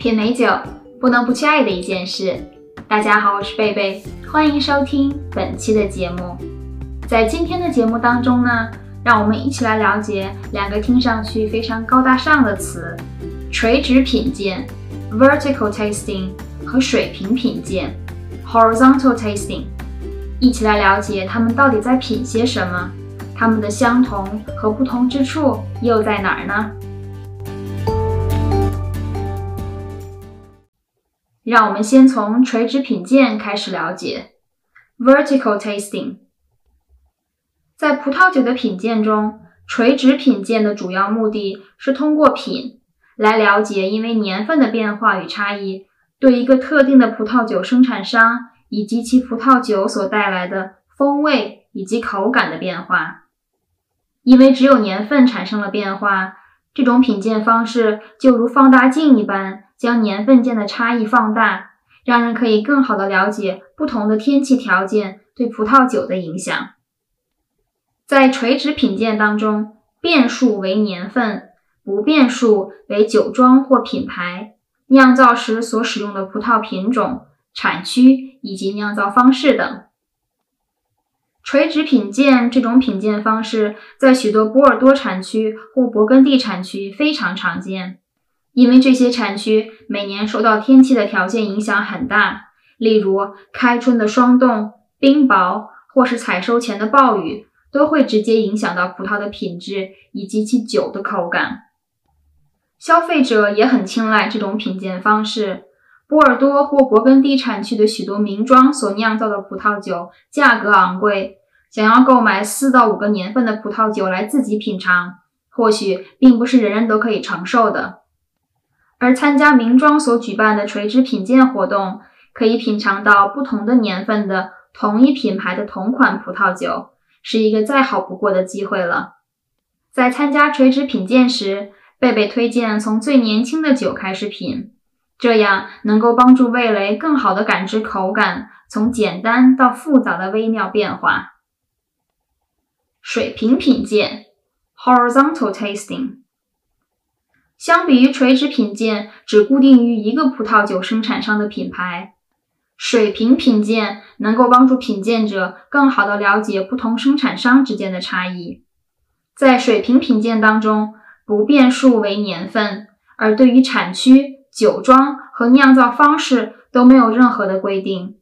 品美酒不能不去爱的一件事。大家好，我是贝贝，欢迎收听本期的节目。在今天的节目当中呢，让我们一起来了解两个听上去非常高大上的词：垂直品鉴 （vertical tasting） 和水平品鉴 （horizontal tasting）。一起来了解它们到底在品些什么，它们的相同和不同之处又在哪儿呢？让我们先从垂直品鉴开始了解。Vertical tasting，在葡萄酒的品鉴中，垂直品鉴的主要目的是通过品来了解因为年份的变化与差异，对一个特定的葡萄酒生产商以及其葡萄酒所带来的风味以及口感的变化。因为只有年份产生了变化，这种品鉴方式就如放大镜一般。将年份间的差异放大，让人可以更好的了解不同的天气条件对葡萄酒的影响。在垂直品鉴当中，变数为年份，不变数为酒庄或品牌、酿造时所使用的葡萄品种、产区以及酿造方式等。垂直品鉴这种品鉴方式在许多波尔多产区或勃艮第产区非常常见。因为这些产区每年受到天气的条件影响很大，例如开春的霜冻、冰雹，或是采收前的暴雨，都会直接影响到葡萄的品质以及其酒的口感。消费者也很青睐这种品鉴方式。波尔多或勃艮第产区的许多名庄所酿造的葡萄酒价格昂贵，想要购买四到五个年份的葡萄酒来自己品尝，或许并不是人人都可以承受的。而参加名庄所举办的垂直品鉴活动，可以品尝到不同的年份的同一品牌的同款葡萄酒，是一个再好不过的机会了。在参加垂直品鉴时，贝贝推荐从最年轻的酒开始品，这样能够帮助味蕾更好的感知口感从简单到复杂的微妙变化。水平品鉴 （horizontal tasting）。相比于垂直品鉴只固定于一个葡萄酒生产商的品牌，水平品鉴能够帮助品鉴者更好地了解不同生产商之间的差异。在水平品鉴当中，不变数为年份，而对于产区、酒庄和酿造方式都没有任何的规定。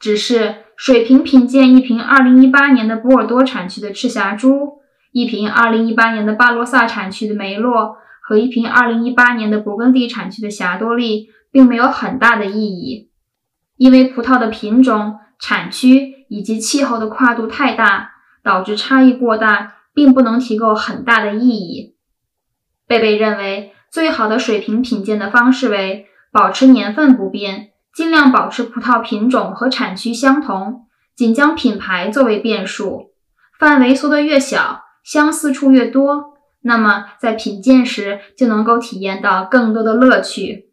只是水平品鉴一瓶2018年的波尔多产区的赤霞珠，一瓶2018年的巴罗萨产区的梅洛。和一瓶2018年的勃艮第产区的霞多丽并没有很大的意义，因为葡萄的品种、产区以及气候的跨度太大，导致差异过大，并不能提供很大的意义。贝贝认为，最好的水平品鉴的方式为保持年份不变，尽量保持葡萄品种和产区相同，仅将品牌作为变数，范围缩得越小，相似处越多。那么，在品鉴时就能够体验到更多的乐趣。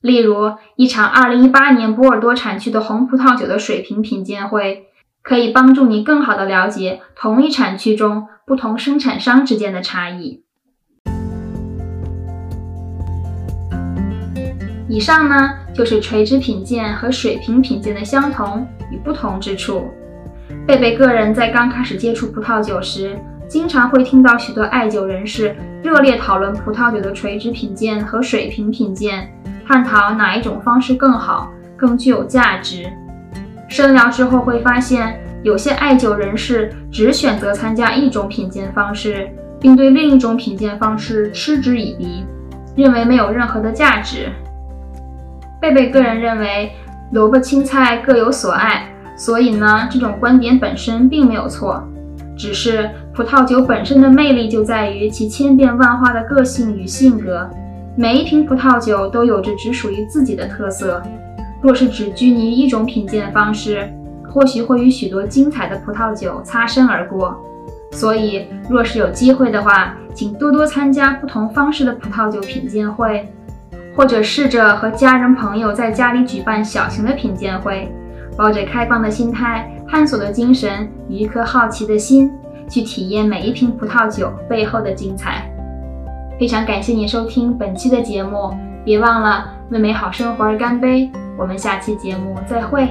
例如，一场2018年波尔多产区的红葡萄酒的水平品鉴会，可以帮助你更好的了解同一产区中不同生产商之间的差异。以上呢，就是垂直品鉴和水平品鉴的相同与不同之处。贝贝个人在刚开始接触葡萄酒时，经常会听到许多爱酒人士热烈讨论葡萄酒的垂直品鉴和水平品鉴，探讨哪一种方式更好、更具有价值。深聊之后会发现，有些爱酒人士只选择参加一种品鉴方式，并对另一种品鉴方式嗤之以鼻，认为没有任何的价值。贝贝个人认为，萝卜青菜各有所爱，所以呢，这种观点本身并没有错。只是葡萄酒本身的魅力就在于其千变万化的个性与性格，每一瓶葡萄酒都有着只属于自己的特色。若是只拘泥于一种品鉴方式，或许会与许多精彩的葡萄酒擦身而过。所以，若是有机会的话，请多多参加不同方式的葡萄酒品鉴会，或者试着和家人朋友在家里举办小型的品鉴会。抱着开放的心态、探索的精神与一颗好奇的心，去体验每一瓶葡萄酒背后的精彩。非常感谢你收听本期的节目，别忘了为美好生活而干杯！我们下期节目再会。